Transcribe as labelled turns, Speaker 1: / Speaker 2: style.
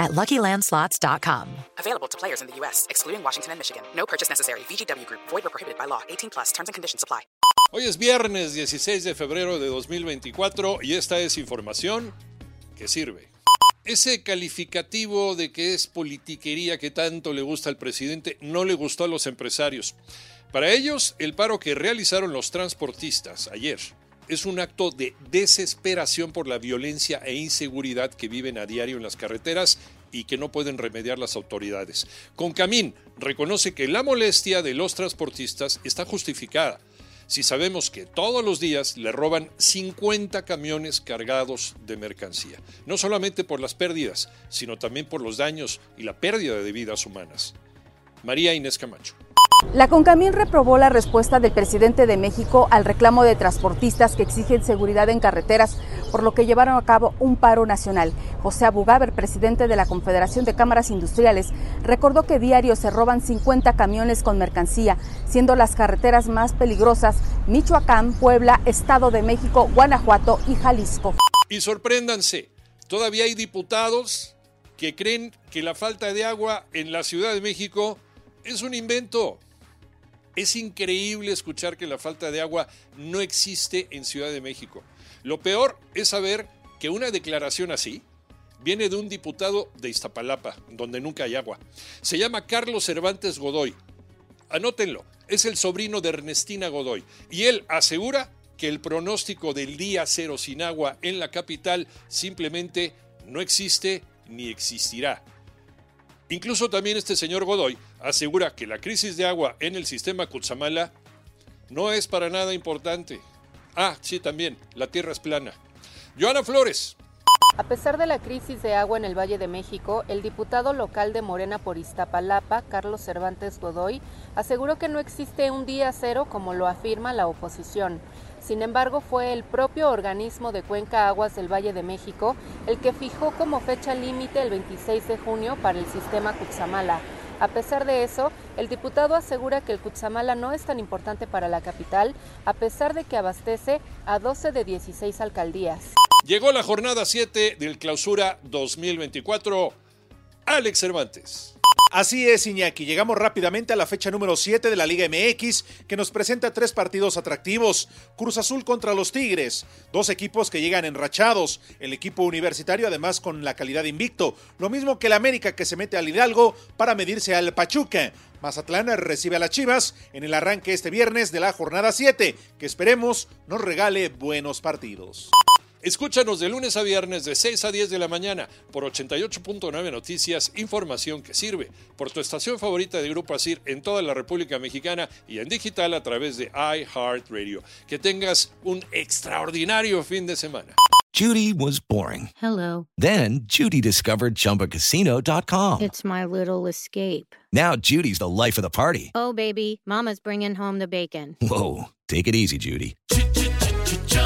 Speaker 1: at LuckyLandSlots.com.
Speaker 2: Available to players in the U.S., excluding Washington and Michigan. No purchase necessary. VGW Group. Void or prohibited by law. 18 plus. Terms and conditions apply.
Speaker 3: Hoy es viernes 16 de febrero de 2024 y esta es información que sirve. Ese calificativo de que es politiquería que tanto le gusta al presidente no le gustó a los empresarios. Para ellos, el paro que realizaron los transportistas ayer es un acto de desesperación por la violencia e inseguridad que viven a diario en las carreteras y que no pueden remediar las autoridades. Concamín reconoce que la molestia de los transportistas está justificada si sabemos que todos los días le roban 50 camiones cargados de mercancía, no solamente por las pérdidas, sino también por los daños y la pérdida de vidas humanas. María Inés Camacho.
Speaker 4: La Concamín reprobó la respuesta del presidente de México al reclamo de transportistas que exigen seguridad en carreteras, por lo que llevaron a cabo un paro nacional. José Abugaber, presidente de la Confederación de Cámaras Industriales, recordó que diario se roban 50 camiones con mercancía, siendo las carreteras más peligrosas Michoacán, Puebla, Estado de México, Guanajuato y Jalisco.
Speaker 3: Y sorpréndanse, todavía hay diputados que creen que la falta de agua en la Ciudad de México es un invento. Es increíble escuchar que la falta de agua no existe en Ciudad de México. Lo peor es saber que una declaración así viene de un diputado de Iztapalapa, donde nunca hay agua. Se llama Carlos Cervantes Godoy. Anótenlo, es el sobrino de Ernestina Godoy. Y él asegura que el pronóstico del día cero sin agua en la capital simplemente no existe ni existirá. Incluso también este señor Godoy asegura que la crisis de agua en el sistema Cutzamala no es para nada importante. Ah, sí, también, la tierra es plana. Joana Flores.
Speaker 5: A pesar de la crisis de agua en el Valle de México, el diputado local de Morena por Iztapalapa, Carlos Cervantes Godoy, aseguró que no existe un día cero como lo afirma la oposición. Sin embargo, fue el propio organismo de Cuenca Aguas del Valle de México el que fijó como fecha límite el 26 de junio para el sistema Cutzamala. A pesar de eso, el diputado asegura que el Cutzamala no es tan importante para la capital, a pesar de que abastece a 12 de 16 alcaldías.
Speaker 3: Llegó la jornada 7 del Clausura 2024. Alex Cervantes.
Speaker 6: Así es, Iñaki. Llegamos rápidamente a la fecha número 7 de la Liga MX, que nos presenta tres partidos atractivos. Cruz Azul contra los Tigres, dos equipos que llegan enrachados. El equipo universitario, además, con la calidad invicto. Lo mismo que el América, que se mete al Hidalgo para medirse al Pachuca. Mazatlán recibe a las Chivas en el arranque este viernes de la jornada 7, que esperemos nos regale buenos partidos.
Speaker 3: Escúchanos de lunes a viernes de 6 a 10 de la mañana por 88.9 Noticias, información que sirve, por tu estación favorita de Grupo Asir en toda la República Mexicana y en digital a través de iHeartRadio. Que tengas un extraordinario fin de semana.
Speaker 7: Judy was boring.
Speaker 8: Hello.
Speaker 7: Then Judy discovered ChumbaCasino.com.
Speaker 8: It's my little escape.
Speaker 7: Now Judy's the life of the party.
Speaker 8: Oh, baby, Mama's bringing home the bacon.
Speaker 7: Whoa, take it easy, Judy.